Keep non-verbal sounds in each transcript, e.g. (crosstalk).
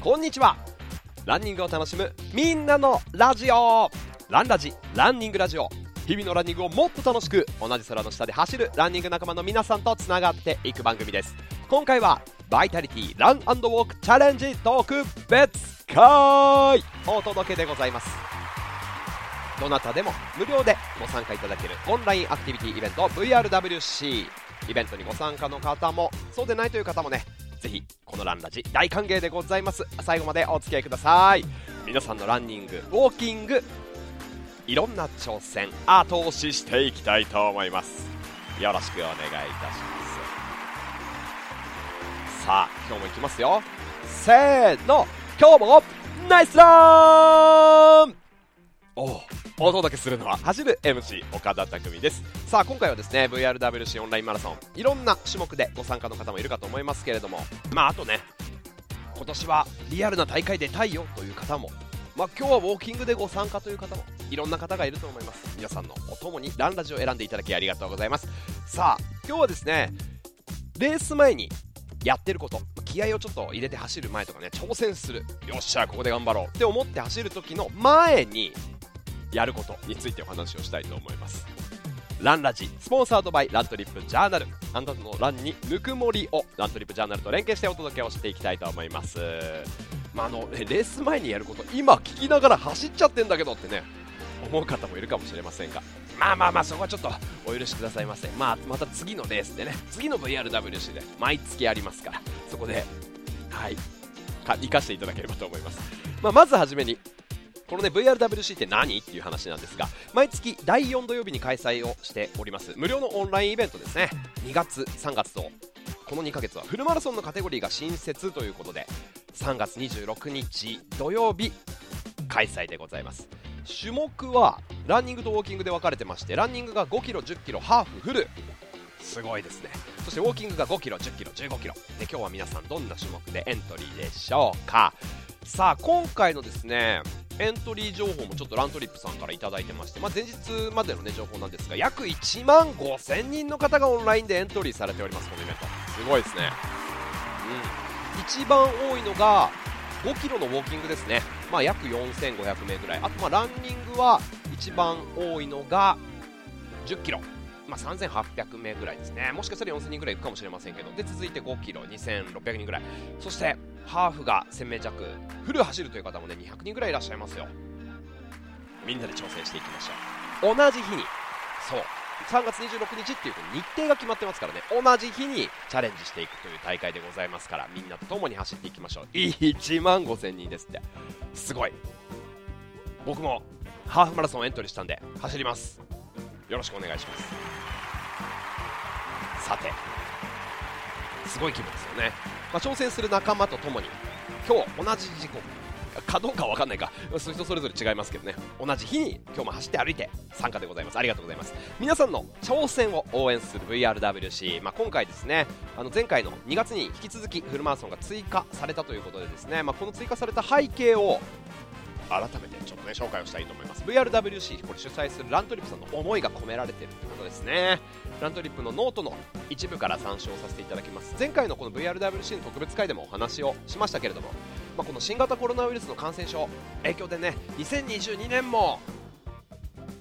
こんにちは。ランニングを楽しむみんなのラジオ。ランラジランニングラジオ。日々のランニングをもっと楽しく同じ空の下で走るランニング仲間の皆さんとつながっていく番組です。今回はバイタリティランウォークチャレンジ特別会。お届けでございます。どなたでも無料でご参加いただけるオンラインアクティビティイベント VRWC イベントにご参加の方もそうでないという方もねぜひこのランラジ大歓迎でございます。最後までお付き合いください。皆さんのランニングウォーキングいろんな挑戦後押ししていきたいと思います。よろしくお願いいたします。さあ今日もいきますよ。せーの今日もナイスラン!おお届けするのは走る MC 岡田匠です。さあ今回はですね VRWC オンラインマラソンいろんな種目でご参加の方もいるかと思いますけれどもまああとね今年はリアルな大会出たいよという方もまあ、今日はウォーキングでご参加という方もいろんな方がいると思います。皆さんのお供にランラジを選んでいただきありがとうございます。さあ今日はですねレース前にやってること気合をちょっと入れて走る前とかね挑戦する。よっしゃここで頑張ろうって思って走る時の前にやることについてお話をしたいと思います。ランラジスポンサードバイラントリップジャーナル。あなたのランにぬくもりをラントリップジャーナルと連携してお届けをしていきたいと思います。まあ、あのレース前にやること今聞きながら走っちゃってんだけどってね思う方もいるかもしれませんが。まあまあまあそこはちょっとお許しくださいませ、まあ、また次のレースでね次の VRWC で毎月ありますからそこではい生かしていただければと思います、まあ、まずはじめにこのね VRWC って何？っていう話なんですが毎月第4土曜日に開催をしております。無料のオンラインイベントですね。2月3月とこの2ヶ月はフルマラソンのカテゴリーが新設ということで3月26日土曜日開催でございます。種目はランニングとウォーキングで分かれてましてランニングが 5km、10km、ハーフ、フル。すごいですね。そしてウォーキングが 5km、10km、15km で今日は皆さんどんな種目でエントリーでしょうか。さあ今回のですねエントリー情報もちょっとラントリップさんから頂いてまして、まあ、前日までの、ね、情報なんですが約1万5000人の方がオンラインでエントリーされておりますこのイベント。すごいですね。うん。一番多いのが5キロのウォーキングですね、まあ、約4500名ぐらい、あとまあランニングは一番多いのが10キロ、まあ、3800名ぐらいですね、もしかしたら4000人ぐらいいくかもしれませんけど、で続いて5キロ、2600人ぐらい、そしてハーフが1000名弱、フル走るという方もね200人ぐらいいらっしゃいますよ。みんなで挑戦していきましょう。同じ日に、そう、3月26日っていうと日程が決まってますからね。同じ日にチャレンジしていくという大会でございますからみんなと共に走っていきましょう。1万5000人ですって。すごい。僕もハーフマラソンエントリーしたんで走ります。よろしくお願いします。さてすごい気分ですよね、まあ、挑戦する仲間と共に今日同じ時刻。かどうかわかんないか。人それぞれ違いますけどね。同じ日に今日も走って歩いて参加でございます。ありがとうございます。皆さんの挑戦を応援する VRWC、まあ、今回ですねあの前回の2月に引き続きフルマラソンが追加されたということでですね、まあ、この追加された背景を改めてちょっとね紹介をしたいと思います。VRWC これ主催するラントリップさんの思いが込められているということですね。ラントリップのノートの一部から参照させていただきます。前回のこの VRWC の特別回でもお話をしましたけれどもまあ、この新型コロナウイルスの感染症影響でね2022年も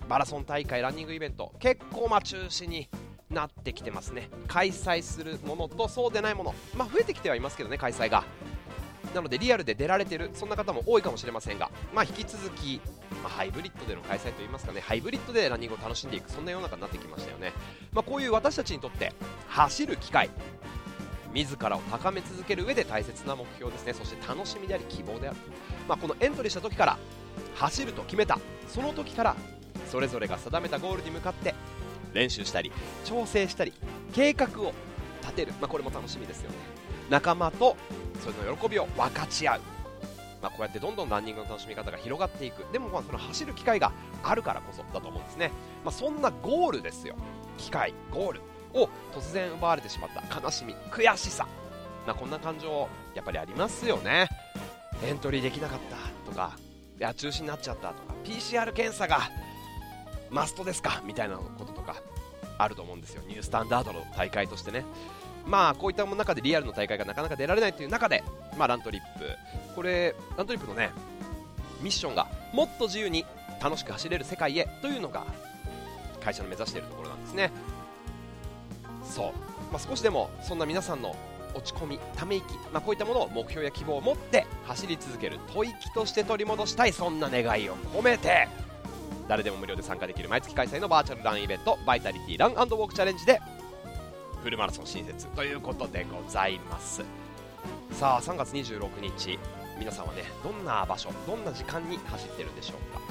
マラソン大会ランニングイベント結構ま中止になってきてますね。開催するものとそうでないもの、まあ、増えてきてはいますけどね開催が。なのでリアルで出られてるそんな方も多いかもしれませんが、まあ、引き続き、まあ、ハイブリッドでの開催といいますかねハイブリッドでランニングを楽しんでいくそんな世の中になってきましたよね、まあ、こういう私たちにとって走る機会自らを高め続ける上で大切な目標ですね。そして楽しみであり希望である、まあ、このエントリーした時から走ると決めた。その時からそれぞれが定めたゴールに向かって練習したり調整したり計画を立てる、まあ、これも楽しみですよね。仲間とそれの喜びを分かち合う、まあ、こうやってどんどんランニングの楽しみ方が広がっていく。でもまあその走る機会があるからこそだと思うんですね、まあ、そんなゴールですよ。機会ゴールを突然奪われてしまった。悲しみ悔しさ。なこんな感情やっぱりありますよね。エントリーできなかった。とかいや中止になっちゃった。とか PCR 検査がマストですか。みたいなこととかあると思うんですよ。ニュースタンダードの大会としてね。まあこういった中でリアルの大会がなかなか出られないという中で、まあ、ラントリップ。これラントリップのねミッションがもっと自由に楽しく走れる世界へというのが会社の目指しているところなんですね。そう、まあ、少しでもそんな皆さんの落ち込みため息、まあ、こういったものを目標や希望を持って走り続ける吐息として取り戻したいそんな願いを込めて誰でも無料で参加できる毎月開催のバーチャルランイベントバイタリティランウォークチャレンジでフルマラソン新設ということでございます。さあ3月26日皆さんはねどんな場所どんな時間に走ってるんでしょうか。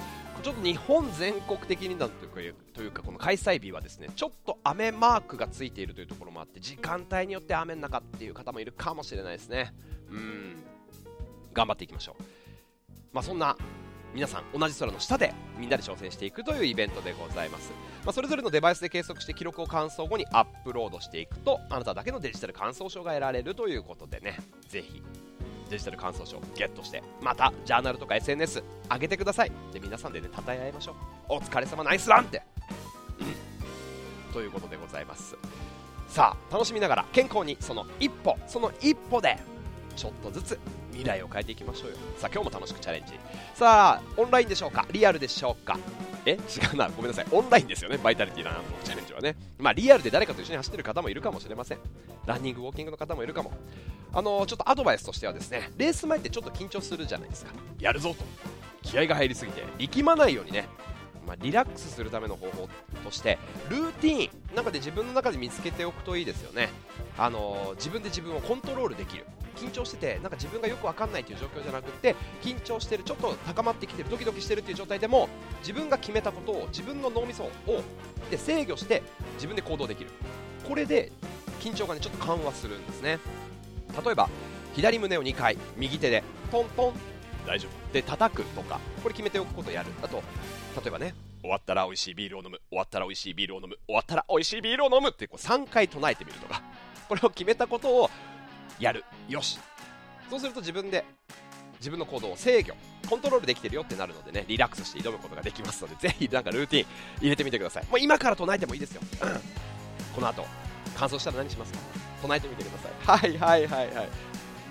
ちょっと日本全国的になんというかというかこの開催日はですねちょっと雨マークがついているというところもあって時間帯によって雨の中っていう方もいるかもしれないですね。うん。頑張っていきましょう。まあそんな皆さん同じ空の下でみんなで挑戦していくというイベントでございます、まあ、それぞれのデバイスで計測して記録を完走後にアップロードしていくとあなただけのデジタル完走証が得られるということでね。ぜひデジタル感想書をゲットしてまたジャーナルとか SNS 上げてください。で皆さんでね称え合いましょう。お疲れ様ナイスランって。ということでございます。さあ楽しみながら健康にその一歩その一歩でちょっとずつ未来を変えていきましょうよ。さあ今日も楽しくチャレンジ。さあオンラインでしょうか？リアルでしょうか？え？違うな。ごめんなさい。オンラインですよね。バイタリティランのチャレンジはね。まあリアルで誰かと一緒に走ってる方もいるかもしれません。ランニングウォーキングの方もいるかも。あのちょっとアドバイスとしてはですねレース前ってちょっと緊張するじゃないですか。やるぞと。気合が入りすぎて力まないようにね。まあ、リラックスするための方法としてルーティーンなんかで自分の中で見つけておくといいですよね、あのー、自分で自分をコントロールできる。緊張しててなんか自分がよく分かんないという状況じゃなくて緊張してるちょっと高まってきてるドキドキしてるっていう状態でも自分が決めたことを自分の脳みそをで制御して自分で行動できる。これで緊張がねちょっと緩和するんですね。例えば左胸を2回右手でトントン大丈夫。で叩くとかこれ決めておくことやる。あと例えばね終わったら美味しいビールを飲む。終わったら美味しいビールを飲む。終わったら美味しいビールを飲むってこう3回唱えてみるとか。これを決めたことをやる。よし。そうすると自分で自分の行動を制御コントロールできてるよってなるのでねリラックスして挑むことができますので (laughs) ぜひなんかルーティン入れてみてください。もう今から唱えてもいいですよ、うん、この後乾燥したら何しますか？唱えてみてください。(laughs) はいはいはいはい。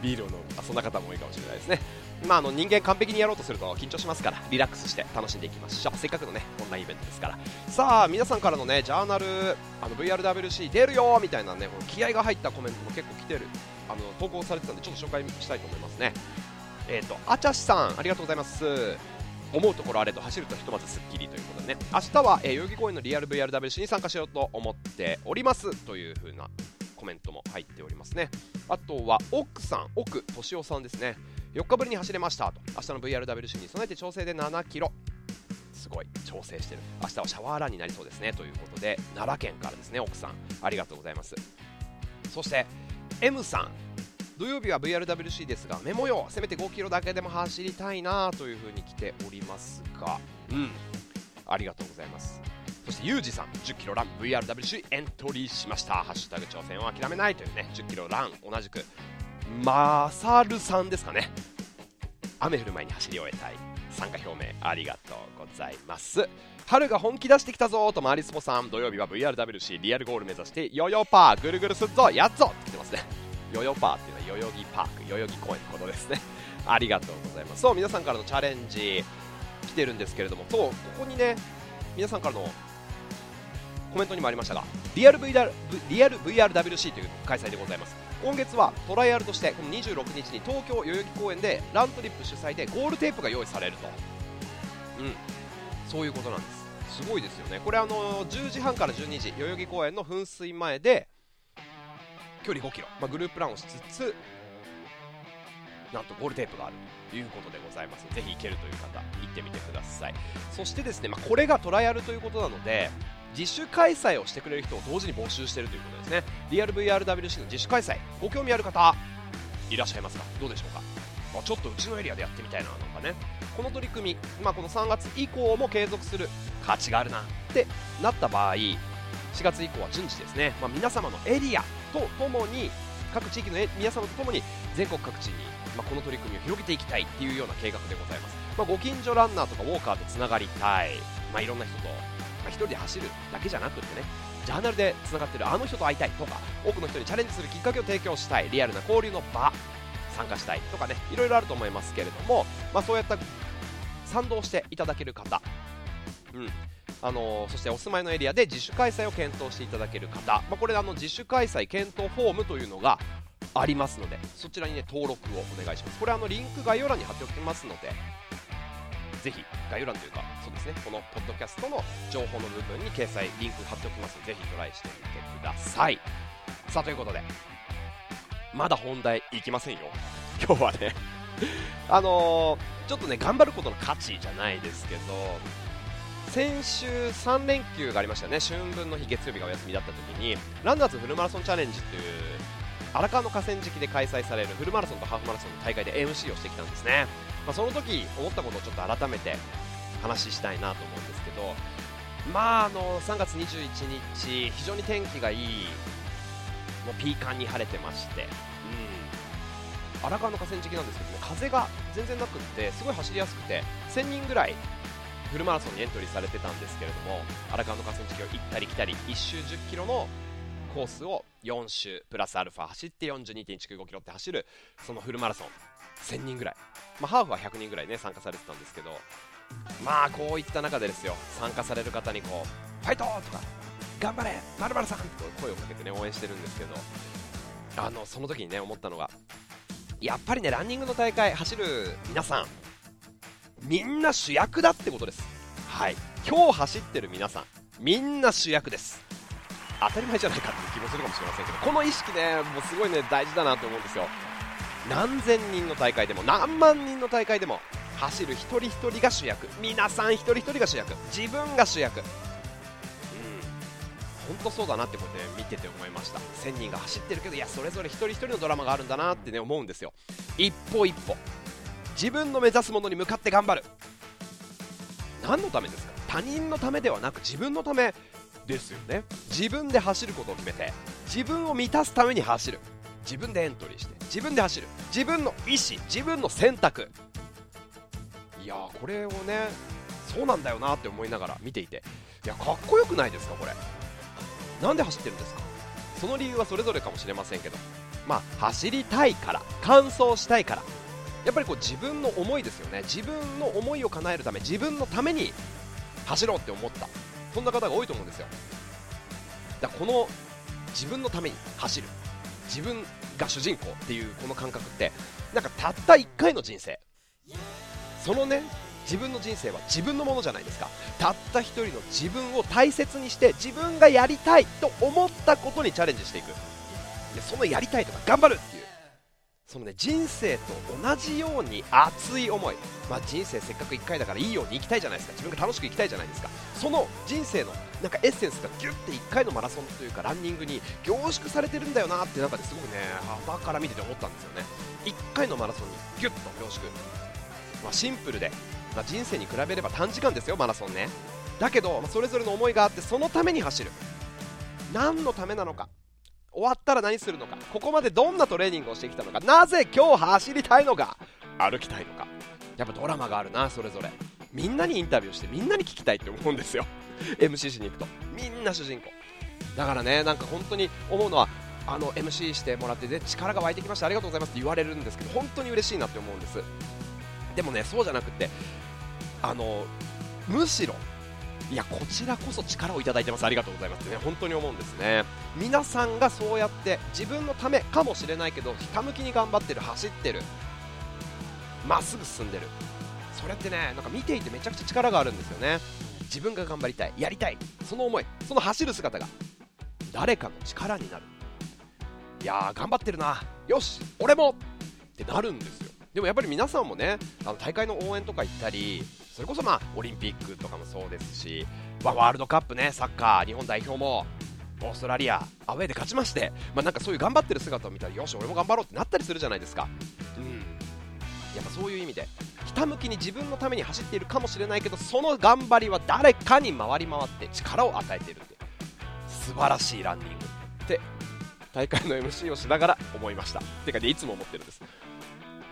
ビールを飲む。あそんな方も多いかもしれないですね。まあ、あの人間完璧にやろうとすると緊張しますからリラックスして楽しんでいきましょう。せっかくのねオンラインイベントですから。さあ皆さんからのねジャーナルあの VRWC 出るよみたいなねこの気合が入ったコメントも結構来てる。あの投稿されてたんでちょっと紹介したいと思いますね。えっ、ー、とあちゃしさんありがとうございます。思うところあれと走るとひとまずスッキリということでね。明日は、えー、代々木公園のリアル VRWC に参加しようと思っております。という風なコメントも入っておりますね。あとは奥さん奥敏夫さんですね。4日ぶりに走れましたと。明日の VRWC に備えて調整で7キロ。すごい調整してる。明日はシャワーランになりそうですね。ということで奈良県からですね奥さん。ありがとうございます。そして M さん。土曜日は VRWC ですがメモよせめて5キロだけでも走りたいなというふうに来ておりますが。うん。ありがとうございます。そしてユージさん。10キロラン。VRWC エントリーしました。ハッシュタグ挑戦を諦めないというね。10キロラン。同じくマサルさんですかね。雨降る前に走り終えたい参加表明ありがとうございます。春が本気出してきたぞとマリスポさん。土曜日は VRWC リアルゴール目指してヨヨパーぐるぐるすっぞやっぞって来てますね。ヨヨパーっていうのは代々木パーク代々木公園のことですね。(laughs) ありがとうございます。そう皆さんからのチャレンジ来てるんですけれどもそうここにね皆さんからのコメントにもありましたがリアル VR VRWC という開催でございます。今月はトライアルとしてこの26日に東京代々木公園でラントリップ主催でゴールテープが用意されると、うん、そういうことなんです。すごいですよね。これあの10時半から12時代々木公園の噴水前で距離5キロ、まあ、グループランをしつつなんとゴールテープがある。ということでございます。ぜひ行けるという方行ってみてください。そしてですね、まあ、これがトライアルということなので自主開催をしてくれる人を同時に募集しているということですね。リアル VRWC の自主開催ご興味ある方いらっしゃいますか？どうでしょうか？あちょっとうちのエリアでやってみたいななんかね。この取り組み、まあ、この3月以降も継続する価値があるなってなった場合4月以降は順次ですね、まあ、皆様のエリアとともに各地域の皆様とともに全国各地に、まあ、この取り組みを広げていきたいっていうような計画でございます、まあ、ご近所ランナーとかウォーカーとつながりたい、まあ、いろんな人とまあ、1人で走るだけじゃなくってねジャーナルでつながってるあの人と会いたいとか多くの人にチャレンジするきっかけを提供したいリアルな交流の場参加したいとかねいろいろあると思いますけれども、まあ、そうやった賛同していただける方、うん。あのー、そしてお住まいのエリアで自主開催を検討していただける方、まあ、これあの自主開催検討フォームというのがありますのでそちらにね登録をお願いします。これあのリンク概要欄に貼っておきますのでぜひ概要欄というかそうですねこのポッドキャストの情報の部分に掲載リンク貼っておきますのでぜひトライしてみてください。さあということでまだ本題いきませんよ今日はね。(laughs) あのー、ちょっとね頑張ることの価値じゃないですけど先週3連休がありましたね。春分の日月曜日がお休みだった時にランナーズフルマラソンチャレンジっていう荒川の河川敷で開催されるフルマラソンとハーフマラソンの大会で MC をしてきたんですね、まあ、その時思ったことをちょっと改めて話したいなと思うんですけどまああの3月21日非常に天気がいいもうピーカンに晴れてまして、うん、荒川の河川敷なんですけども風が全然なくってすごい走りやすくて1000人ぐらいフルマラソンにエントリーされてたんですけれども荒川の河川敷を行ったり来たり1周1 0キロのコースを4周プラスアルファ走って42.195キロって走るそのフルマラソン。1000人ぐらい、まあ、ハーフは100人ぐらいね参加されてたんですけど。まあこういった中でですよ参加される方にこうファイトとか頑張れまるさんと声をかけてね応援してるんですけど。あのその時にね思ったのがやっぱりねランニングの大会走る皆さんみんな主役だってことです。はい。今日走ってる皆さんみんな主役です。当たり前じゃないかっていう気もするかもしれませんけどこの意識ねもうすごいね大事だなと思うんですよ。何千人の大会でも何万人の大会でも走る一人一人が主役。皆さん一人一人が主役。自分が主役。うん。本当そうだなってこうやって見てて思いました。1000人が走ってるけどいやそれぞれ一人一人のドラマがあるんだなってね思うんですよ。一歩一歩。自分の目指すものに向かって頑張る。何のためですか？他人のためではなく自分のためですよね。自分で走ることを決めて自分を満たすために走る。自分でエントリーして自分で走る自分の意思自分の選択。いやこれをねそうなんだよなって思いながら見ていて。いやかっこよくないですかこれ。なんで走ってるんですか。その理由はそれぞれかもしれませんけど。まあ走りたいから完走したいから。やっぱりこう自分の思いですよね。自分の思いを叶えるため自分のために走ろうって思った。そんな方が多いと思うんですよ。だこの自分のために走る。自分が主人公っていうこの感覚ってなんかたった1回の人生。そのね自分の人生は自分のものじゃないですか。たった1人の自分を大切にして自分がやりたいと思ったことにチャレンジしていく。でそのやりたいとか頑張るっていう。そのね人生と同じように熱い思い、まあ、人生せっかく1回だからいいように生きたいじゃないですか。自分が楽しく生きたいじゃないですか。その人生のなんかエッセンスがギュッて1回のマラソンというかランニングに凝縮されてるんだよなって中ですごくね幅から見てて思ったんですよね。1回のマラソンにギュッと凝縮、まあ、シンプルで、まあ、人生に比べれば短時間ですよマラソンね。だけど、まあ、それぞれの思いがあってそのために走る。何のためなのか。終わったら何するのか。ここまでどんなトレーニングをしてきたのか。なぜ今日走りたいのか。歩きたいのか。やっぱドラマがあるなそれぞれ。みんなにインタビューしてみんなに聞きたいって思うんですよ。MCC に行くと。みんな主人公。だからねなんか本当に思うのはあの MC してもらってで力が湧いてきましたありがとうございますって言われるんですけど本当に嬉しいなって思うんです。でもねそうじゃなくてあのむしろいやこちらこそ力をいただいてます。ありがとうございますってね本当に思うんですね。皆さんがそうやって自分のためかもしれないけどひたむきに頑張ってる走ってるまっすぐ進んでる。それってねなんか見ていてめちゃくちゃ力があるんですよね。自分が頑張りたいやりたいその思いその走る姿が誰かの力になる。いやー頑張ってるな。よし俺も。ってなるんですよ。でもやっぱり皆さんもねあの大会の応援とか行ったりそれこそまあオリンピックとかもそうですしまワールドカップねサッカー日本代表もオーストラリアアウェーで勝ちまして、まあ、なんかそういう頑張ってる姿を見たらよし俺も頑張ろうってなったりするじゃないですか。うん。やっぱそういう意味でひたむきに自分のために走っているかもしれないけどその頑張りは誰かに回り回って力を与えているって素晴らしいランニングって大会の MC をしながら思いました。てかねいつも思ってるんです。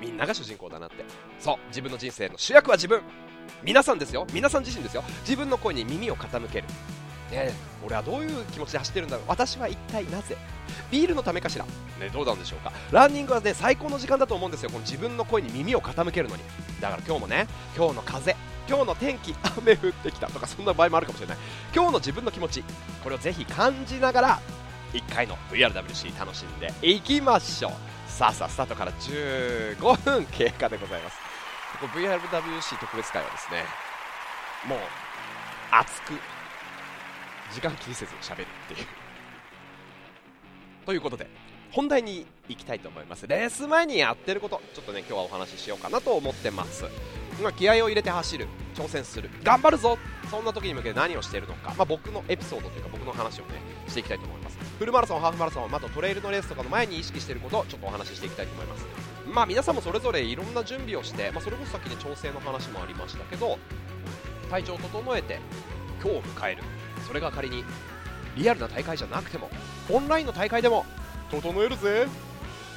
みんなが主人公だなって。そう自分の人生の主役は自分。皆さんですよ。皆さん自身ですよ。自分の声に耳を傾ける。ね、俺はどういう気持ちで走ってるんだろう。私は一体なぜ。ビールのためかしら、ね、どうなんでしょうか。ランニングはね最高の時間だと思うんですよ。この自分の声に耳を傾けるのに。だから今日もね今日の風今日の天気雨降ってきたとかそんな場合もあるかもしれない。今日の自分の気持ちこれをぜひ感じながら1回の VRWC 楽しんでいきましょう。さあさあスタートから15分経過でございます。ここ VRWC 特別会はですねもう熱く時間気にせず喋るっていう。ということで本題に行きたいと思います。レース前にやってることちょっとね今日はお話ししようかなと思ってます。ま気合を入れて走る挑戦する頑張るぞ。そんな時に向けて何をしているのか、まあ、僕のエピソードというか僕の話をねしていきたいと思います。フルマラソンハーフマラソンまたトレイルのレースとかの前に意識していることをちょっとお話ししていきたいと思います。まあ皆さんもそれぞれいろんな準備をして、まあ、それこそさっきで調整の話もありましたけど体調を整えて今日を迎える。それが仮にリアルな大会じゃなくてもオンラインの大会でも整えるぜ。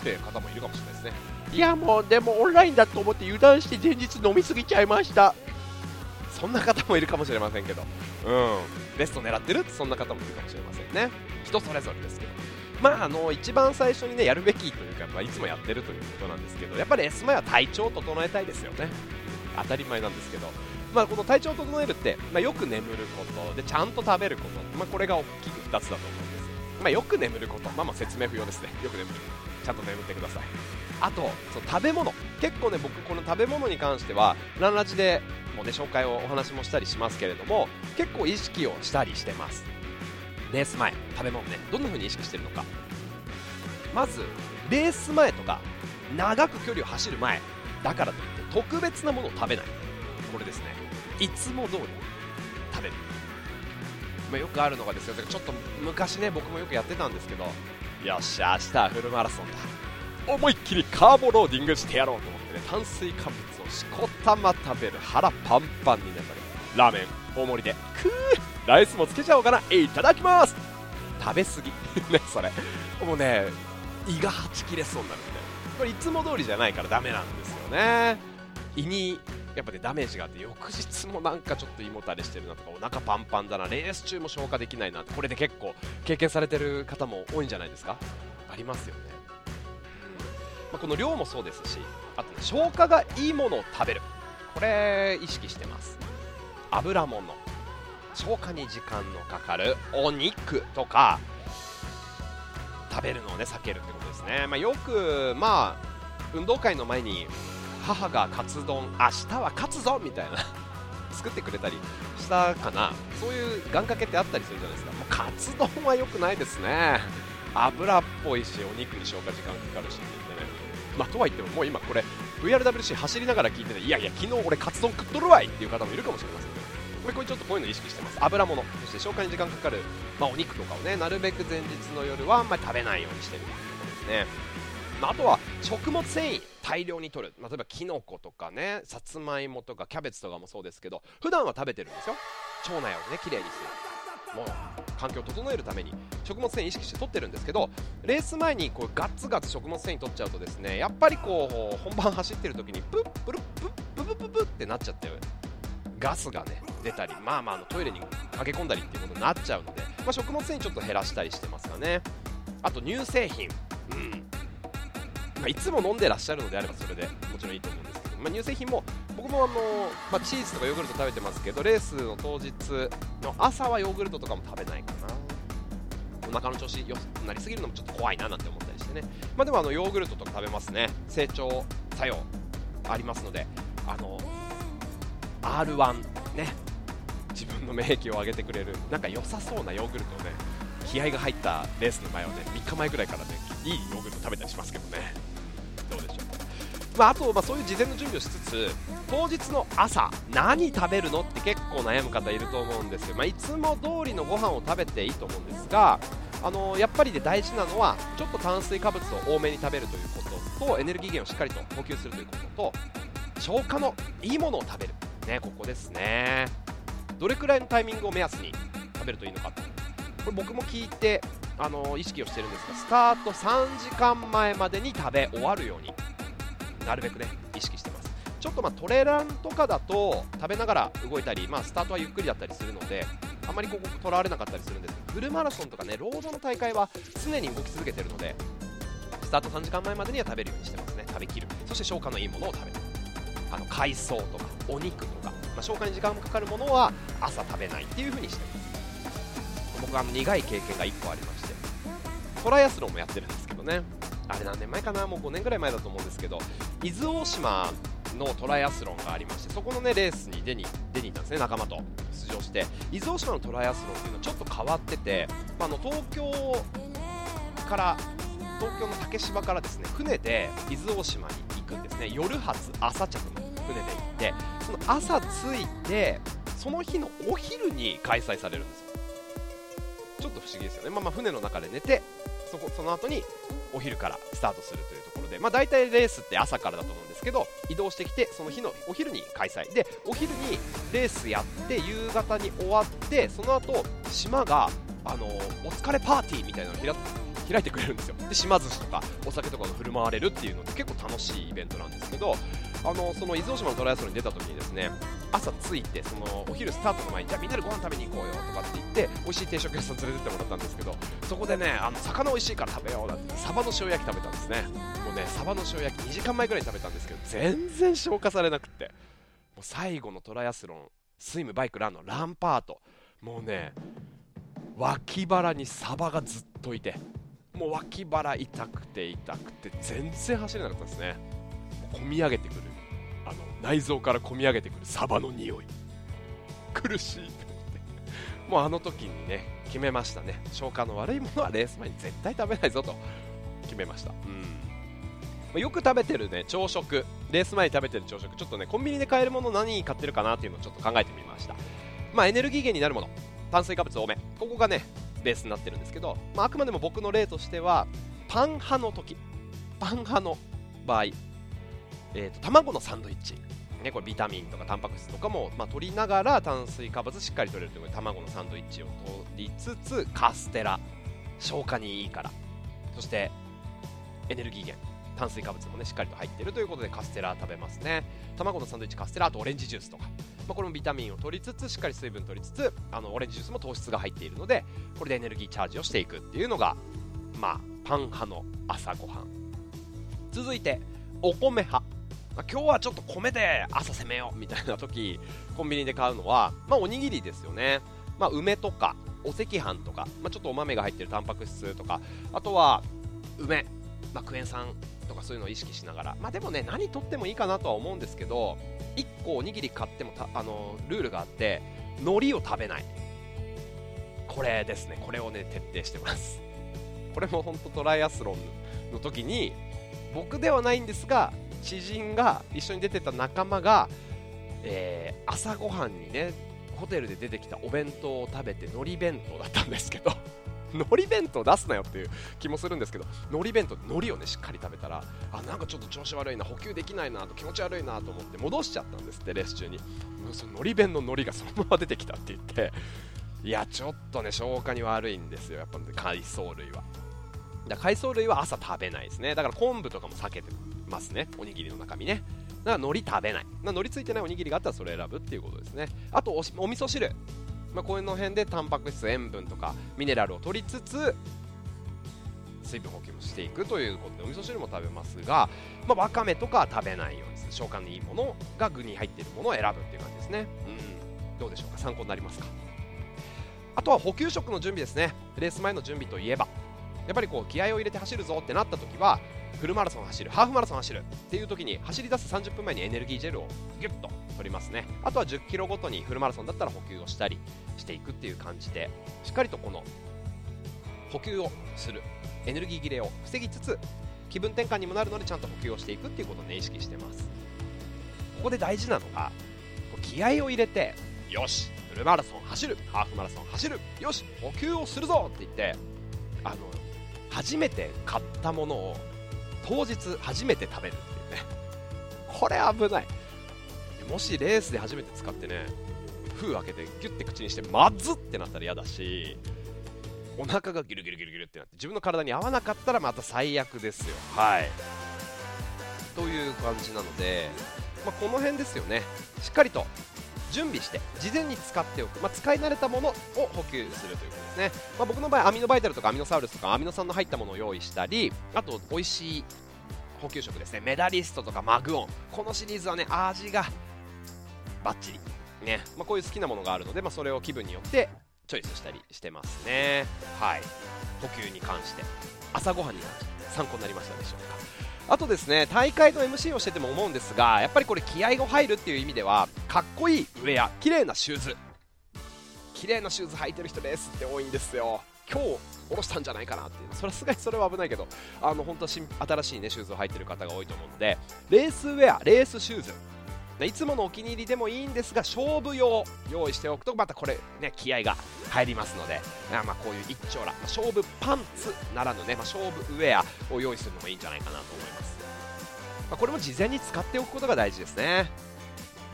って方もいるかもしれないですね。いやもうでもオンラインだと思って油断して前日飲みすぎちゃいました。そんな方もいるかもしれませんけど。うん。ベスト狙ってる？そんな方もいるかもしれませんね。人それぞれですけど。まああの一番最初にねやるべきというか、まあ、いつもやってるということなんですけどやっぱり S 前は体調を整えたいですよね。当たり前なんですけどまあ、この体調を整えるって、まあ、よく眠ることでちゃんと食べること、まあ、これが大きく2つだと思うんです、まあ、よく眠ること、まあ、まあ説明不要ですね。よく眠る。ちゃんと眠ってください。あとその食べ物。結構ね僕この食べ物に関してはランラジでもね紹介をお話もしたりしますけれども結構意識をしたりしてます。レース前食べ物ね。どんな風に意識してるのか。まずレース前とか長く距離を走る前。だからといって特別なものを食べない。これですね。いつも通り食べる、まあ、よくあるのがですよ。ちょっと昔ね僕もよくやってたんですけどよっしゃ明日はフルマラソンだ。思いっきりカーボローディングしてやろうと思ってね炭水化物をしこたま食べる腹パンパンになったりラーメン大盛りでくーライスもつけちゃおうかな。いただきます。食べ過ぎ。(laughs) ねそれ。もうね胃がはち切れそうになるんでこれいつも通りじゃないからダメなんですよね。胃にやっぱねダメージがあって翌日もなんかちょっと胃もたれしてるなとかお腹パンパンだなレース中も消化できないなってこれで結構経験されてる方も多いんじゃないですか？ありますよね、まあ、この量もそうですしあと、ね、消化がいいものを食べる。これ意識してます。油物。消化に時間のかかる。お肉とか。食べるのをね避けるってことですね、まあ、よくまあ運動会の前に母がカツ丼明日は勝つぞみたいな。(laughs) 作ってくれたりしたかな。そういう願掛けってあったりするじゃないですか。もうカツ丼は良くないですね。油っぽいしお肉に消化時間かかるしって言ってね。まあとは言ってももう今これ VRWC 走りながら聞いてていやいや昨日俺カツ丼食っとるわいっていう方もいるかもしれませんけど。これこれちょっとこういうの意識してます。油物そして消化に時間かかる、まあ、お肉とかをねなるべく前日の夜はあんまり食べないようにしてるということですね。ま、あとは食物繊維。大量に取る。例えばきのことかねさつまいもとかキャベツとかもそうですけど普段は食べてるんですよ。腸内をねきれいにする。もう環境を整えるために。食物繊維意識して取ってるんですけどレース前にこうガッツガツ食物繊維取っちゃうとですねやっぱりこう本番走ってる時にプップルップッププププってなっちゃってガスがね出たりまあまあのトイレに駆け込んだりっていうことになっちゃうので、まあ、食物繊維ちょっと減らしたりしてますかね。あと乳製品。ま、いつも飲んでらっしゃるのであればそれでもちろんいいと思うんですけど、まあ、乳製品も僕もあの、まあ、チーズとかヨーグルト食べてますけどレースの当日の朝はヨーグルトとかも食べないかな。お腹の調子良くなりすぎるのもちょっと怖いななんて思ったりしてね、まあ、でもあのヨーグルトとか食べますね。成長作用ありますのであの R1 ね。自分の免疫を上げてくれるなんか良さそうなヨーグルトをね気合が入ったレースの前はね3日前ぐらいからねいいヨーグルト食べたりしますけどね、まあ、あと、まあ、そういう事前の準備をしつつ当日の朝何食べるのって結構悩む方いると思うんですよ、まあ、いつも通りのご飯を食べていいと思うんですがあのやっぱりで大事なのはちょっと炭水化物を多めに食べるということとエネルギー源をしっかりと補給するということと消化のいいものを食べる、ね、ここですね。どれくらいのタイミングを目安に食べるといいのかこれ僕も聞いてあの意識をしてるんですがスタート3時間前までに食べ終わるようになるべくね意識してます。ちょっとまトレランとかだと食べながら動いたり、まあ、スタートはゆっくりだったりするのであまりここ取られなかったりするんです。けどフルマラソンとかねロードの大会は常に動き続けてるのでスタート3時間前までには食べるようにしてますね。食べきる。そして消化のいいものを食べる。あの海藻とかお肉とか、まあ、消化に時間がかかるものは朝食べないっていう風にしてます。僕は苦い経験が1個ありましてトライアスロンもやってるんですけどね。あれ何年前かな？もう5年ぐらい前だと思うんですけど伊豆大島のトライアスロンがありましてそこのねレースに出に出に行ったんですね仲間と出場して。伊豆大島のトライアスロンっていうのはちょっと変わってて、まあ、の東京から東京の竹芝からですね船で伊豆大島に行くんですね。夜発朝着の船で行ってその朝着いてその日のお昼に開催されるんですよ。ちょっと不思議ですよね、まあ、ま船の中で寝てそこその後にお昼からスタートするという。ので、まあ、大体レースって朝からだと思うんですけど移動してきてその日のお昼に開催。でお昼にレースやって夕方に終わってその後島があのお疲れパーティーみたいなのを開いてくれるんですよ。で島寿司とかお酒とかが振る舞われるっていうのって結構楽しいイベントなんですけどあのその伊豆大島のトライアスロンに出た時にですね朝着いてそのお昼スタートの前にじゃあみんなでご飯食べに行こうよとかって言って美味しい定食屋さん連れてってもらったんですけどそこでねあの魚美味しいから食べようなんてサバの塩焼き食べたんですね。もうねサバの塩焼き2時間前ぐらいに食べたんですけど全然消化されなくて。もう最後のトライアスロンスイムバイクランのランパート。もうね脇腹にサバがずっといてもう脇腹痛くて痛くて全然走れなかったですね。込み上げてくる。内臓から込み上げてくるサバの匂い。苦しいって思って。もうあの時にね決めましたね。消化の悪いものはレース前に絶対食べないぞと。決めました。うん。よく食べてるね朝食。レース前に食べてる朝食。ちょっとねコンビニで買えるもの何買ってるかなっていうのをちょっと考えてみました。まあエネルギー源になるもの。炭水化物多め。ここがねベースになってるんですけど、まあ、あくまでも僕の例としてはパン派の時。パン派の場合、えーと、卵のサンドイッチ、ね、これビタミンとかタンパク質とかも、まあ、取りながら炭水化物しっかり取れるということで卵のサンドイッチを取りつつカステラ。消化にいいから。そしてエネルギー源。炭水化物もねしっかりと入っているということでカステラ食べますね。卵のサンドイッチカステラあとオレンジジュースとか。まあ、これもビタミンを取りつつしっかり水分取りつつあのオレンジジュースも糖質が入っているのでこれでエネルギーチャージをしていくっていうのが、まあ、パン派の朝ごはん。続いてお米派、まあ、今日はちょっと米で朝攻めようみたいな時コンビニで買うのは、まあ、おにぎりですよね、まあ、梅とかお赤飯とか、まあ、ちょっとお豆が入ってるタンパク質とかあとは梅、まあ、クエン酸とかそういうのを意識しながら。まあでもね何とってもいいかなとは思うんですけど1個おにぎり買ってもあのルールがあって海苔を食べない。これですね。これをね徹底してます。これも本当トライアスロンの時に僕ではないんですが知人が一緒に出てた仲間が、えー、朝ごはんにねホテルで出てきたお弁当を食べて海苔弁当だったんですけど (laughs) 海苔弁当出すなよっていう気もするんですけど海苔弁当海苔をねしっかり食べたらあなんかちょっと調子悪いな補給できないなと気持ち悪いなと思って戻しちゃったんですってレース中に。その海苔弁の海苔がそのまま出てきたって言って。いやちょっとね消化に悪いんですよやっぱ、ね、海藻類は。だ海藻類は朝食べないですね。だから昆布とかも避けてますね。おにぎりの中身ね。だから海苔食べない。海苔ついてないおにぎりがあったらそれ選ぶっていうことですね。あとおお味噌汁。まあ、この辺でタンパク質塩分とかミネラルを取りつつ水分補給もしていくということでお味噌汁も食べますが、まあ、わかめとかは食べないようにする。消化のいいものが具に入っているものを選ぶっていう感じですね。うん。どうでしょうか？参考になりますか？あとは補給食の準備ですね。レース前の準備といえば。やっぱりこう気合を入れて走るぞってなった時はフルマラソン走るハーフマラソン走るっていう時に走り出す30分前にエネルギージェルをギュッと取りますね。あとは1 0キロごとにフルマラソンだったら補給をしたりしていくっていう感じでしっかりとこの補給をするエネルギー切れを防ぎつつ気分転換にもなるのでちゃんと補給をしていくっていうことをね意識してます。ここで大事なのが気合を入れてよしフルマラソン走るハーフマラソン走るよし補給をするぞって言ってあの初めて買ったものを当日初めて食べるっていうね。これ危ない。もしレースで初めて使ってね封開けてギュッて口にしてまずってなったら嫌だしお腹がギュルギュルギュルギュルってなって自分の体に合わなかったらまた最悪ですよ。はい。という感じなので、まあ、この辺ですよね。しっかりと準備して事前に使っておく、まあ、使い慣れたものを補給するということですね、まあ、僕の場合アミノバイタルとかアミノサウルスとかアミノ酸の入ったものを用意したりあと美味しい補給食ですね。メダリストとかマグオン。このシリーズはね味がバッチリ。ね、まあ、こういう好きなものがあるので、まあ、それを気分によってチョイスしたりしてますね。はい。補給に関して。朝ごはんに参考になりましたでしょうか。あとですね大会の MC をしてても思うんですがやっぱりこれ気合が入るっていう意味ではかっこいいウェア綺麗なシューズ。綺麗なシューズ履いてる人ですって多いんですよ。今日下ろしたんじゃないかなっていう。それはすがに (laughs) それは危ないけどあの本当は新しい、ね、シューズを履いてる方が多いと思うのでレースウェアレースシューズ。いつものお気に入りでもいいんですが勝負用用意しておくとまたこれね気合が入りますのであまあこういう一丁羅、勝負パンツならぬね、まあ、勝負ウェアを用意するのもいいんじゃないかなと思います、まあ、これも事前に使っておくことが大事ですね。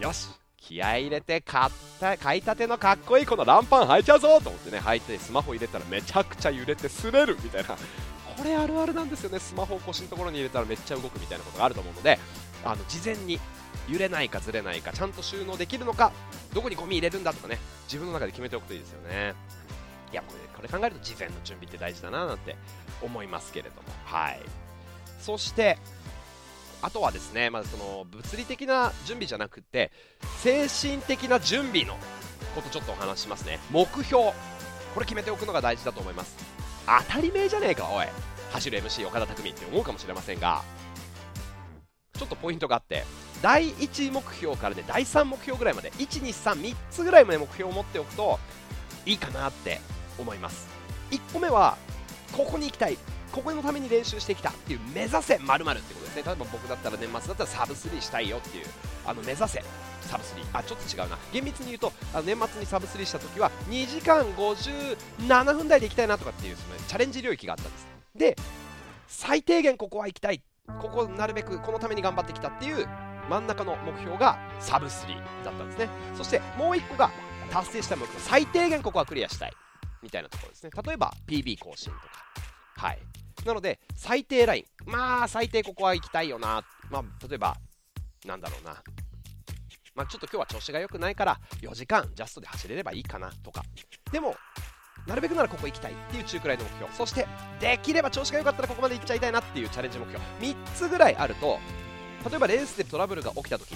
よし気合入れて買った買いたてのかっこいいこのランパン履いちゃうぞと思ってね履いてスマホ入れたらめちゃくちゃ揺れて滑るみたいな。これあるあるなんですよね。スマホを腰のところに入れたらめっちゃ動くみたいなことがあると思うのであの事前に揺れないかずれないかちゃんと収納できるのかどこにゴミ入れるんだとかね自分の中で決めておくといいですよね。いやこれこれ考えると事前の準備って大事だななんて思いますけれども。はい。そしてあとはですね、まあ、その物理的な準備じゃなくて精神的な準備のことちょっとお話しますね。目標。これ決めておくのが大事だと思います。当たり前じゃねえかおい。走る MC 岡田匠って思うかもしれませんがちょっとポイントがあって第1目標からで第3目標ぐらいまで1233つぐらいまで目標を持っておくといいかなって思います。1個目はここに行きたい。ここのために練習してきたっていう目指せまるってことですね。例えば僕だったら年末だったらサブ3したいよっていうあの目指せ。サブ3あちょっと違うな。厳密に言うとあの年末にサブ3した時は2時間57分台で行きたいなとかっていうそのチャレンジ領域があったんです。で最低限ここは行きたい。ここなるべくこのために頑張ってきたっていう真ん中の目標がサブ3だったんですね。そしてもう1個が達成した目標最低限ここはクリアしたいみたいなところですね。例えば PB 更新とか。はい。なので最低ライン。まあ最低ここは行きたいよな。まあ例えばなんだろうな。まあ、ちょっと今日は調子が良くないから4時間ジャストで走れればいいかなとか。でもなるべくならここ行きたいっていう中くらいの目標。そしてできれば調子が良かったらここまで行っちゃいたいなっていうチャレンジ目標。3つぐらいあると例えばレースでトラブルが起きた時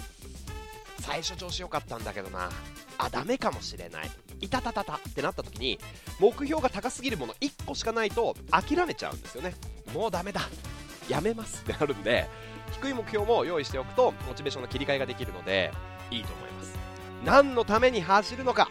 最初調子良かったんだけどな。あダメかもしれない。いたたたたってなった時に目標が高すぎるもの1個しかないと諦めちゃうんですよね。もうダメだ。やめますってなるんで低い目標も用意しておくとモチベーションの切り替えができるのでいいと思います。何のために走るのか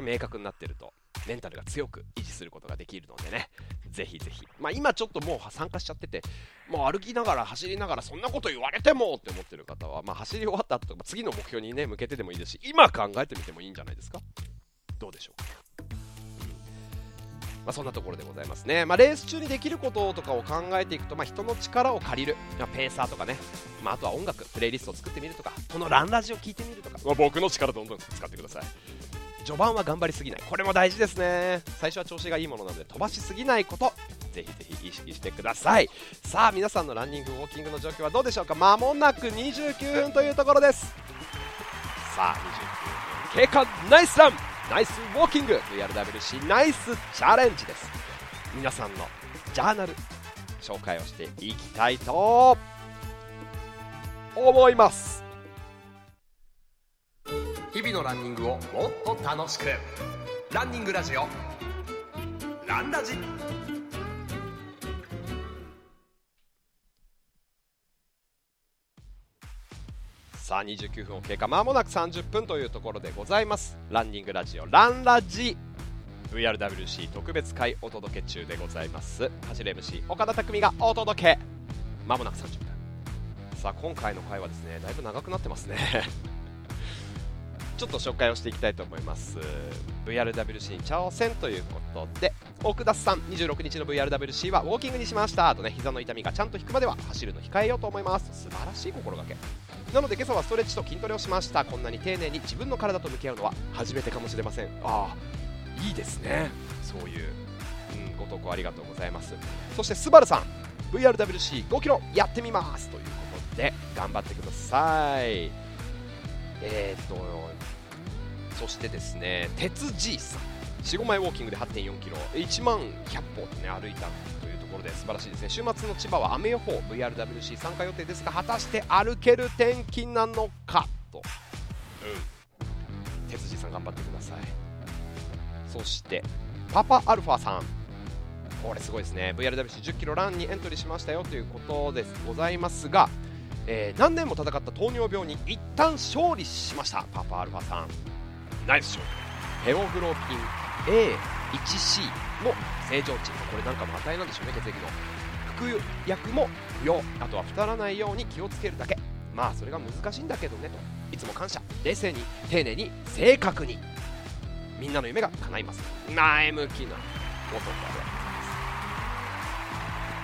明確になってると。メンタルが強く維持することができるのでね。ぜひぜひ、まあ、今ちょっともう参加しちゃっててもう歩きながら走りながらそんなこと言われてもって思ってる方は、まあ、走り終わった後とか次の目標にね向けてでもいいです。し今考えてみてもいいんじゃないですか？どうでしょうか？まあ、そんなところでございますね、まあ、レース中にできることとかを考えていくと、まあ、人の力を借りる、まあ、ペーサーとかね、まあ、あとは音楽プレイリストを作ってみるとかこのランラジを聴いてみるとか、まあ、僕の力どんどん使ってください。序盤は頑張りすぎない。これも大事ですね。最初は調子がいいものなので飛ばしすぎないことぜひぜひ意識してください。さあ皆さんのランニングウォーキングの状況はどうでしょうか？間もなく29分というところです。さあ29分経過。ナイスラン！ナイスウォーキング VRWC ナイスチャレンジです。皆さんのジャーナル紹介をしていきたいと思います。日々のランニングをもっと楽しく。ランニングラジオ。ランラジ。さあ29分を経過まもなく30分というところでございます。ランニングラジオランラジ。VRWC 特別会お届け中でございます。走れ MC 岡田匠がお届け。まもなく30分。さあ今回の回はですねだいぶ長くなってますね。ちょっと紹介をしていきたいと思います。VRWC に挑戦ということで奥田さん26日の VRWC はウォーキングにしました。とね膝の痛みがちゃんと引くまでは走るの控えようと思います。素晴らしい心がけ。なので今朝はストレッチと筋トレをしました。こんなに丁寧に自分の体と向き合うのは初めてかもしれません。ああいいですね。そういう、うん、ご投稿ありがとうございます。そしてスバルさん VRWC5km やってみます。ということで頑張ってください。えー、っとそしてですね鉄じいさん。45枚ウォーキングで8 4キロ。1万100歩ってね歩いたというところで素晴らしいですね。週末の千葉は雨予報 VRWC 参加予定ですが果たして歩ける天気なのかと。うん。鉄じいさん頑張ってください。そしてパパアルファさん。これすごいですね。VRWC1 0キロランにエントリーしましたよということですございますが、えー、何年も戦った糖尿病に一旦勝利しましたパパアルファさん。ナイス勝利ヘモグロビン A1C の正常値。これなんかの値なんでしょうね血液の。服薬も不要あとは太らないように気をつけるだけ。まあそれが難しいんだけどねと。いつも感謝。冷静に丁寧に正確に。みんなの夢が叶います。前向きな元カレ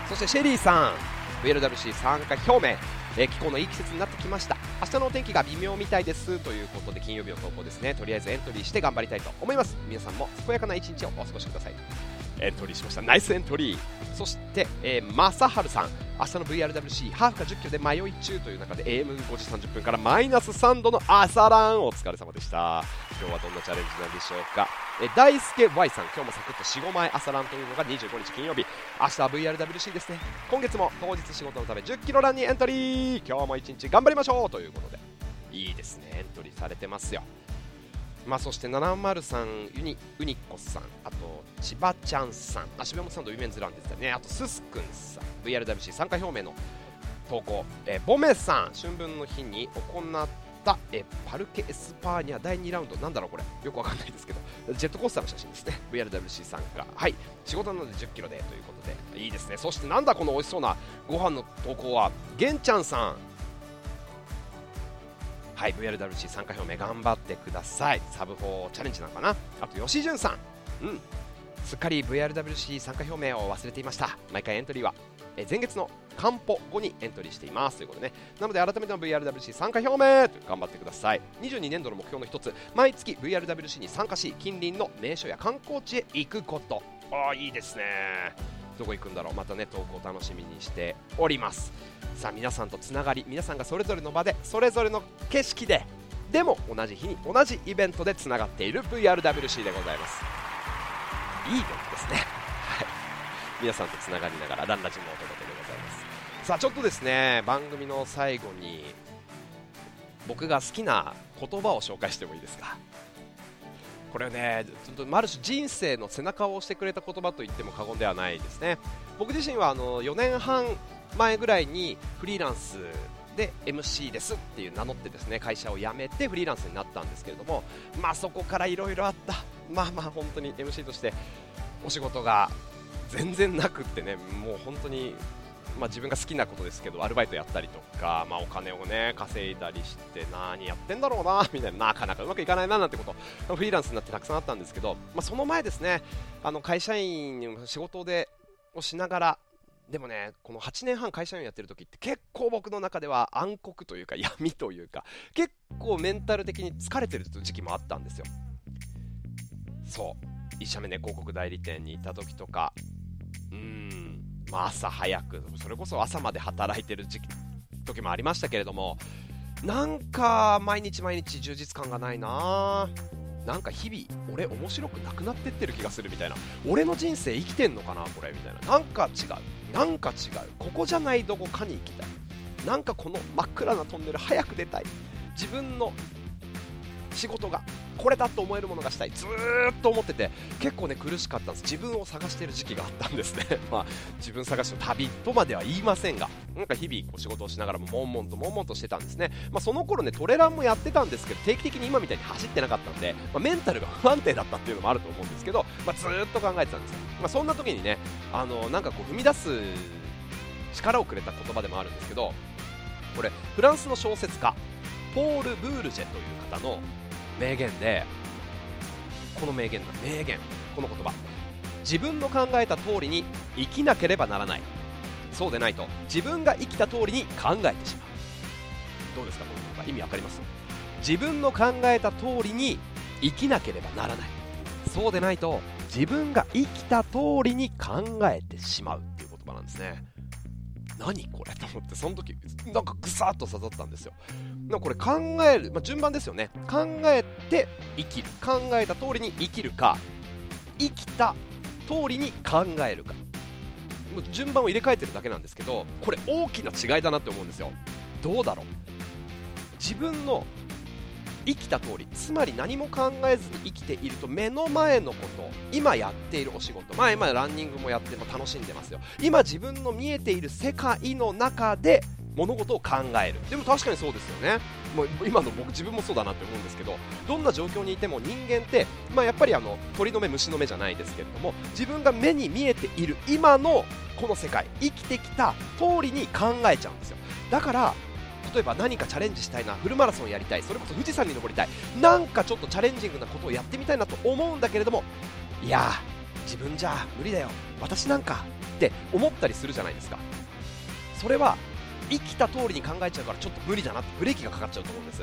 そしてシェリーさん。VLWC 参加表明。え、気候のいい季節になってきました。明日のお天気が微妙みたいですということで金曜日の投稿ですね。とりあえずエントリーして頑張りたいと思います。皆さんも健やかな一日をお過ごしください。エントリーしました。ナイスエントリー。そして、えー、正治さん。明日の VRWC ハーフか10キロで迷い中という中で AM5 時30分からマイナス3度の朝ランお疲れ様でした。今日はどんなチャレンジなんでしょうか。え大輔 Y さん今日もサクッと45枚朝ランというのが25日金曜日。明日は VRWC ですね。今月も当日仕事のため10キロランにエントリー。今日も一日頑張りましょう。ということでいいですね。エントリーされてますよ。まあ、そして703ユニウニコさんあと千葉ちゃんさんあ渋谷さんとウィメンズランですよね。あとすすくんさん VRWC 参加表明の投稿、えー、ボメさん春分の日に行ったえパルケ・エスパーニャ第2ラウンド。なんだろうこれ。よくわかんないですけど。ジェットコースターの写真ですね。VRWC 参加。はい。仕事なので1 0キロでということで。いいですね。そしてなんだこの美味しそうなご飯の投稿は。ゲンちゃんさん。はい VRWC 参加表明頑張ってください。サブ4チャレンジなのかな？あと吉潤さん。うん。すっかり VRWC 参加表明を忘れていました。毎回エントリーはえ前月のカンポ後にエントリーしています。ということでね。なので改めての VRWC 参加表明頑張ってください。22年度の目標の一つ。毎月 VRWC に参加し近隣の名所や観光地へ行くこと。ああいいですね。どこ行くんだろう。またね投稿楽しみにしております。さあ皆さんとつながり皆さんがそれぞれの場でそれぞれの景色ででも同じ日に同じイベントでつながっている VRWC でございます。いいイベントですね。はい。皆さんとつながりながらランラジもお届けでございます。さあちょっとですね番組の最後に僕が好きな言葉を紹介してもいいですか？これね、ある種人生の背中を押してくれた言葉と言っても過言ではないですね。僕自身はあの4年半前ぐらいにフリーランスで MC ですっていう名乗ってですね会社を辞めてフリーランスになったんですけれども、まあ、そこからいろいろあった、まあまあ本当に MC としてお仕事が全然なくってねもう本当にまあ、自分が好きなことですけどアルバイトやったりとか、まあ、お金をね稼いだりして何やってんだろうなみたいななかなかうまくいかないななんてことフリーランスになってたくさんあったんですけど、まあ、その前ですねあの会社員の仕事でをしながらでもね、この8年半会社員やってる時って結構僕の中では暗黒というか闇というか結構メンタル的に疲れてる時期もあったんですよ。そう。1社目ね、広告代理店にいた時とか、うーん、まあ、朝早くそれこそ朝まで働いてる時時もありましたけれどもなんか毎日毎日充実感がないな。なんか日々俺面白くなくなってってる気がするみたいな。俺の人生生きてんのかなこれみたいな。なんか違う。なんか違う。ここじゃないどこかに行きたい。なんかこの真っ暗なトンネル早く出たい。自分の仕事が。これだと思えるものがしたい。ずーっと思ってて結構ね苦しかったんです。自分を探している時期があったんですね。(laughs) まあ自分探しの旅とまでは言いませんがなんか日々こう仕事をしながらも悶々と悶々としてたんですね。まあその頃ねトレランもやってたんですけど定期的に今みたいに走ってなかったんで、まあ、メンタルが不安定だったっていうのもあると思うんですけど、まあ、ずーっと考えてたんですよ、まあ、そんな時にねあのなんかこう踏み出す力をくれた言葉でもあるんですけどこれフランスの小説家ポール・ブールジェという方の名言でこの名言の名言。この言葉。自分の考えた通りに生きなければならない。そうでないと自分が生きた通りに考えてしまう。どうですかこの言葉。意味わかります？自分の考えた通りに生きなければならない。そうでないと自分が生きた通りに考えてしまうっていう言葉なんですね。何これと思ってその時なんかぐさっと刺さったんですよ。なんこれ考える、まあ、順番ですよね。考えて生きる。考えた通りに生きるか生きた通りに考えるか。もう順番を入れ替えてるだけなんですけどこれ大きな違いだなって思うんですよ。どうだろう。自分の生きた通りつまり何も考えずに生きていると目の前のこと今やっているお仕事まあ今ランニングもやっても楽しんでますよ。今自分の見えている世界の中で物事を考える。でも確かにそうですよね。もう今の僕自分もそうだなって思うんですけどどんな状況にいても人間って、まあ、やっぱりあの鳥の目虫の目じゃないですけれども自分が目に見えている今のこの世界生きてきた通りに考えちゃうんですよ。だから例えば何かチャレンジしたいなフルマラソンやりたいそれこそ富士山に登りたいなんかちょっとチャレンジングなことをやってみたいなと思うんだけれどもいや自分じゃ無理だよ私なんかって思ったりするじゃないですか。それは生きた通りに考えちゃうからちょっと無理だなってブレーキがかかっちゃうと思うんです。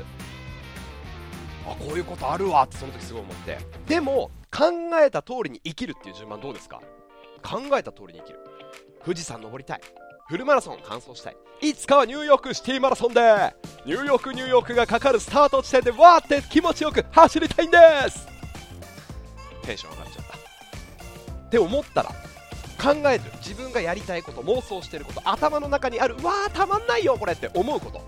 あこういうことあるわってその時すごい思って。でも考えた通りに生きるっていう順番どうですか？考えた通りに生きる。富士山登りたい。フルマラソン完走したい。いつかはニューヨークシティマラソンで。ニューヨークニューヨークがかかるスタート地点でわーって気持ちよく走りたいんです。テンション上がっちゃった。って思ったら考える。自分がやりたいこと妄想してること頭の中にあるわーたまんないよこれって思うこと。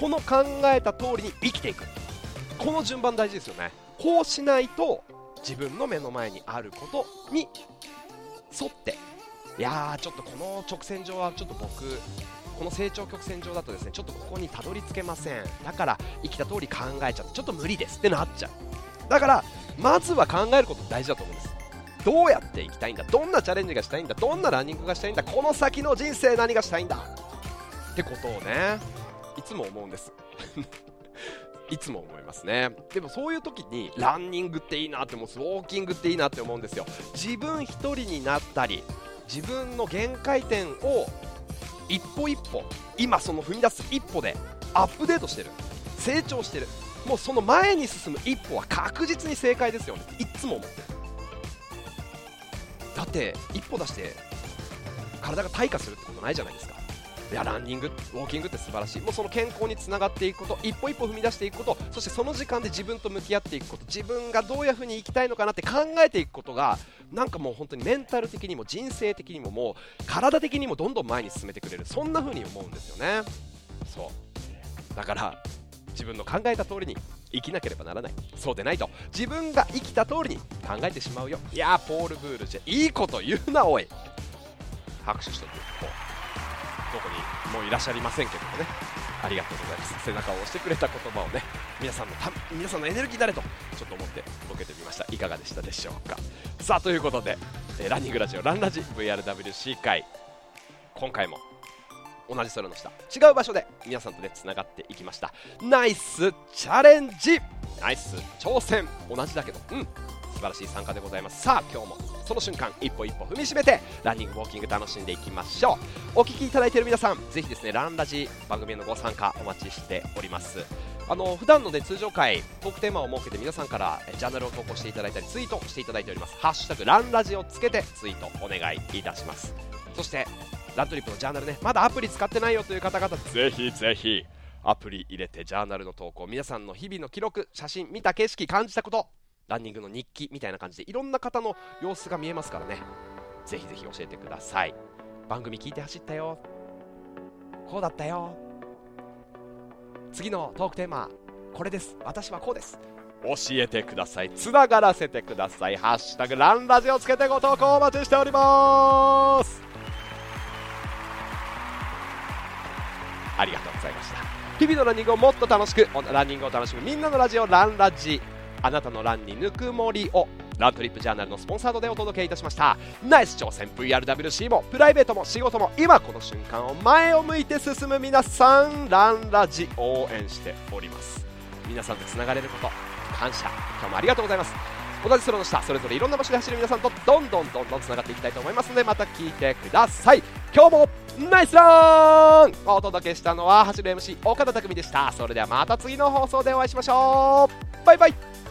この考えた通りに生きていく。この順番大事ですよね。こうしないと自分の目の前にあることに沿っていやーちょっとこの直線上はちょっと僕この成長曲線上だとですねちょっとここにたどり着けません。だから生きた通り考えちゃってちょっと無理ですってなっちゃう。だからまずは考えること大事だと思うんです。どうやっていきたいんだ？どんなチャレンジがしたいんだ？どんなランニングがしたいんだ？この先の人生何がしたいんだ？ってことをねいつも思うんです。(laughs) いつも思いますね。でもそういう時にランニングっていいなって思うウォーキングっていいなって思うんですよ。自分一人になったり自分の限界点を一歩一歩今その踏み出す一歩でアップデートしてる。成長してる。もうその前に進む一歩は確実に正解ですよね。いつも思ってる。だって一歩出して体が退化するってことないじゃないですか。いやランニング、ウォーキングって素晴らしい、もうその健康につながっていくこと、一歩一歩踏み出していくこと、そしてその時間で自分と向き合っていくこと、自分がどういう風に生きたいのかなって考えていくことが、なんかもう本当にメンタル的にも人生的にももう体的にもどんどん前に進めてくれる、そんな風に思うんですよね。そう。だから自分の考えた通りに生きなければならない。そうでないと。自分が生きた通りに考えてしまうよ。いやポール・ブールじゃいいこと言うなおい。拍手しておくどこにもういらっしゃいませんけどもね。ありがとうございます。背中を押してくれた言葉をね皆さんのた皆さんのエネルギーになれとちょっと思って届けてみました。いかがでしたでしょうか。さあということで、えー、ランニングラジオランラジ VRWC 会。今回も同じ空の下違う場所で皆さんとねつながっていきました。ナイスチャレンジ!ナイス挑戦!同じだけどうん。素晴らしい参加でございます。さあ今日もその瞬間一歩一歩踏みしめてランニングウォーキング楽しんでいきましょう。お聞きいただいている皆さんぜひですねランラジ番組へのご参加お待ちしております。あの普段の、ね、通常回トークテーマを設けて皆さんからジャーナルを投稿していただいたりツイートしていただいております。ハッシュタグランラジをつけてツイートお願いいたします。そしてラントリップのジャーナルねまだアプリ使ってないよという方々ぜひぜひアプリ入れてジャーナルの投稿皆さんの日々の記録写真見た景色感じたことランニングの日記みたいな感じでいろんな方の様子が見えますからね。ぜひぜひ教えてください。番組聞いて走ったよ。こうだったよ。次のトークテーマこれです。私はこうです。教えてください。つながらせてください。ハッシュタグランラジをつけてご投稿お待ちしております。ありがとうございました。日々のランニングをもっと楽しくランニングを楽しむみんなのラジオランラジ。あなたのランにぬくもりを。ラントリップジャーナルのスポンサードでお届けいたしました。ナイス挑戦。VRWC もプライベートも仕事も今この瞬間を前を向いて進む皆さん。ランラジ応援しております。皆さんとつながれること感謝今日もありがとうございます。同じ空の下それぞれいろんな場所で走る皆さんとどんどんどんどんつながっていきたいと思いますのでまた聞いてください。今日もナイスラン!お届けしたのは走る MC 岡田匠でした。それではまた次の放送でお会いしましょう。バイバイ!